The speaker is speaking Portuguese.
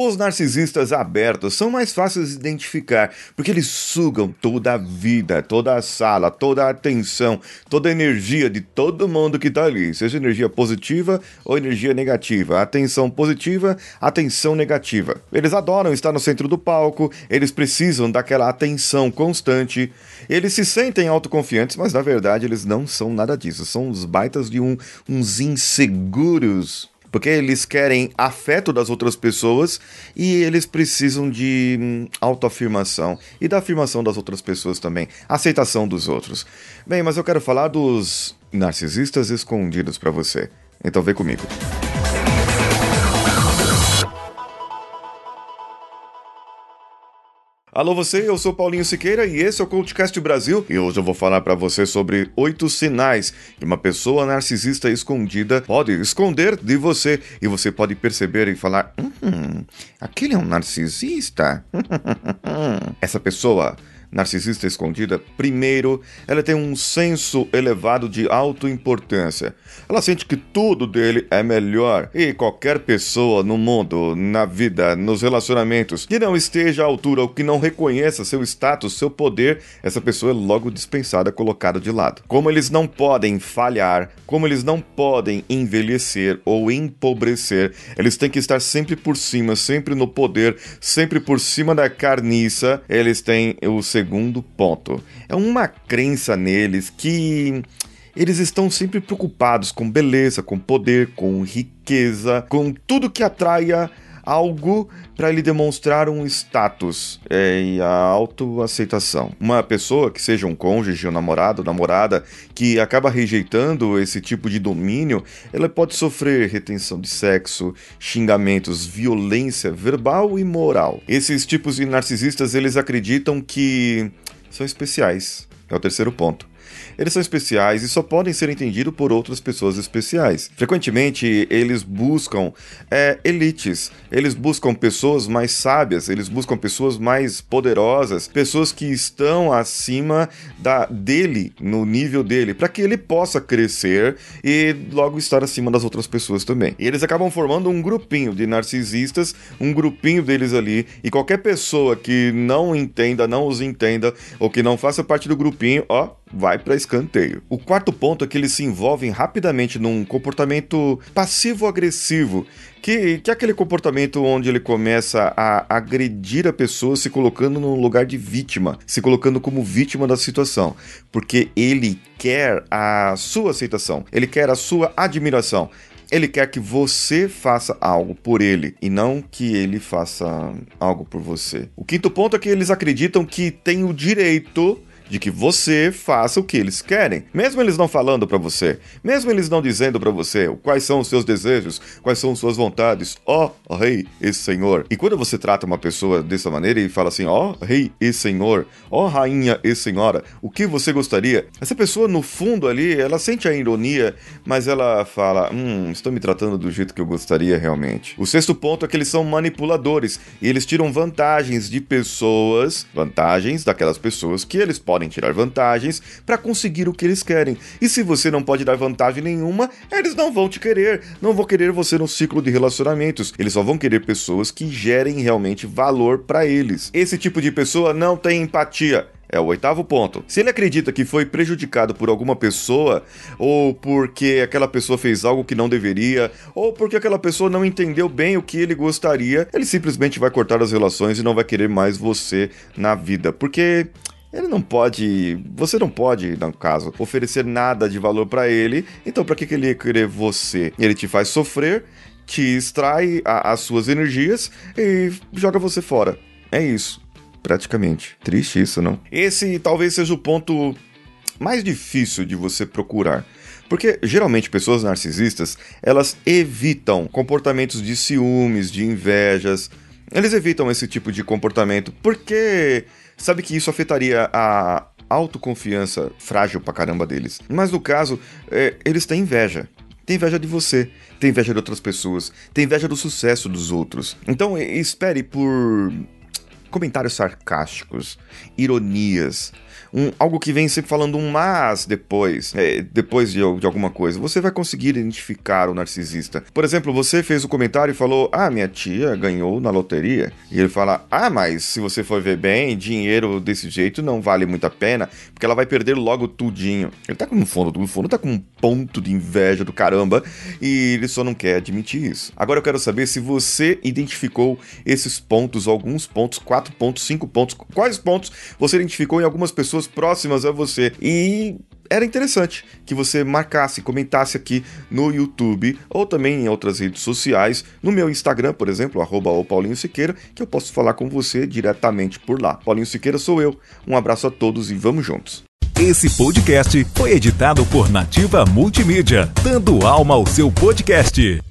Os narcisistas abertos são mais fáceis de identificar, porque eles sugam toda a vida, toda a sala, toda a atenção, toda a energia de todo mundo que tá ali, seja energia positiva ou energia negativa. Atenção positiva, atenção negativa. Eles adoram estar no centro do palco, eles precisam daquela atenção constante. Eles se sentem autoconfiantes, mas na verdade eles não são nada disso. São os baitas de um, uns inseguros porque eles querem afeto das outras pessoas e eles precisam de hum, autoafirmação e da afirmação das outras pessoas também, aceitação dos outros. Bem, mas eu quero falar dos narcisistas escondidos para você. Então vem comigo. Alô você, eu sou Paulinho Siqueira e esse é o Coachcast Brasil e hoje eu vou falar para você sobre oito sinais que uma pessoa narcisista escondida pode esconder de você e você pode perceber e falar, hum, aquele é um narcisista. Essa pessoa narcisista escondida, primeiro, ela tem um senso elevado de autoimportância. Ela sente que tudo dele é melhor e qualquer pessoa no mundo, na vida, nos relacionamentos, que não esteja à altura ou que não reconheça seu status, seu poder, essa pessoa é logo dispensada, colocada de lado. Como eles não podem falhar, como eles não podem envelhecer ou empobrecer, eles têm que estar sempre por cima, sempre no poder, sempre por cima da carniça, eles têm o segundo ponto. É uma crença neles que eles estão sempre preocupados com beleza, com poder, com riqueza, com tudo que atraia algo para lhe demonstrar um status é, e a autoaceitação. Uma pessoa que seja um cônjuge, um namorado, namorada, que acaba rejeitando esse tipo de domínio, ela pode sofrer retenção de sexo, xingamentos, violência verbal e moral. Esses tipos de narcisistas, eles acreditam que são especiais. É o terceiro ponto. Eles são especiais e só podem ser entendidos por outras pessoas especiais. Frequentemente, eles buscam é, elites, eles buscam pessoas mais sábias, eles buscam pessoas mais poderosas, pessoas que estão acima da dele, no nível dele, para que ele possa crescer e logo estar acima das outras pessoas também. E eles acabam formando um grupinho de narcisistas, um grupinho deles ali, e qualquer pessoa que não entenda, não os entenda, ou que não faça parte do grupinho, ó, vai para escanteio. O quarto ponto é que eles se envolvem rapidamente num comportamento passivo-agressivo, que, que é aquele comportamento onde ele começa a agredir a pessoa se colocando no lugar de vítima, se colocando como vítima da situação, porque ele quer a sua aceitação, ele quer a sua admiração. Ele quer que você faça algo por ele e não que ele faça algo por você. O quinto ponto é que eles acreditam que tem o direito de que você faça o que eles querem, mesmo eles não falando para você, mesmo eles não dizendo para você quais são os seus desejos, quais são suas vontades, ó oh, rei e senhor. E quando você trata uma pessoa dessa maneira e fala assim, ó oh, rei e senhor, ó oh, rainha e senhora, o que você gostaria? Essa pessoa no fundo ali, ela sente a ironia, mas ela fala, hum, estão me tratando do jeito que eu gostaria realmente. O sexto ponto é que eles são manipuladores e eles tiram vantagens de pessoas, vantagens daquelas pessoas que eles podem podem tirar vantagens para conseguir o que eles querem. E se você não pode dar vantagem nenhuma, eles não vão te querer, não vão querer você no ciclo de relacionamentos. Eles só vão querer pessoas que gerem realmente valor para eles. Esse tipo de pessoa não tem empatia. É o oitavo ponto. Se ele acredita que foi prejudicado por alguma pessoa, ou porque aquela pessoa fez algo que não deveria, ou porque aquela pessoa não entendeu bem o que ele gostaria, ele simplesmente vai cortar as relações e não vai querer mais você na vida. Porque ele não pode, você não pode, no caso, oferecer nada de valor para ele. Então, para que, que ele ia querer você? Ele te faz sofrer, te extrai a, as suas energias e joga você fora. É isso, praticamente. Triste isso, não? Esse talvez seja o ponto mais difícil de você procurar. Porque geralmente pessoas narcisistas, elas evitam comportamentos de ciúmes, de invejas. Eles evitam esse tipo de comportamento porque sabe que isso afetaria a autoconfiança frágil pra caramba deles. Mas no caso, é, eles têm inveja. Tem inveja de você, tem inveja de outras pessoas, tem inveja do sucesso dos outros. Então espere por comentários sarcásticos, ironias, um, algo que vem sempre falando um mas depois, é, depois de, de alguma coisa, você vai conseguir identificar o narcisista. Por exemplo, você fez o comentário e falou: Ah, minha tia ganhou na loteria. E ele fala: Ah, mas se você for ver bem, dinheiro desse jeito não vale muito a pena, porque ela vai perder logo tudinho. Ele tá com um fundo, no fundo tá com um ponto de inveja do caramba e ele só não quer admitir isso. Agora eu quero saber se você identificou esses pontos, alguns pontos, quatro pontos, cinco pontos, quais pontos você identificou em algumas pessoas próximas a você. E era interessante que você marcasse, comentasse aqui no YouTube ou também em outras redes sociais, no meu Instagram, por exemplo, arroba Paulinho Siqueira, que eu posso falar com você diretamente por lá. Paulinho Siqueira sou eu. Um abraço a todos e vamos juntos. Esse podcast foi editado por Nativa Multimídia, dando alma ao seu podcast.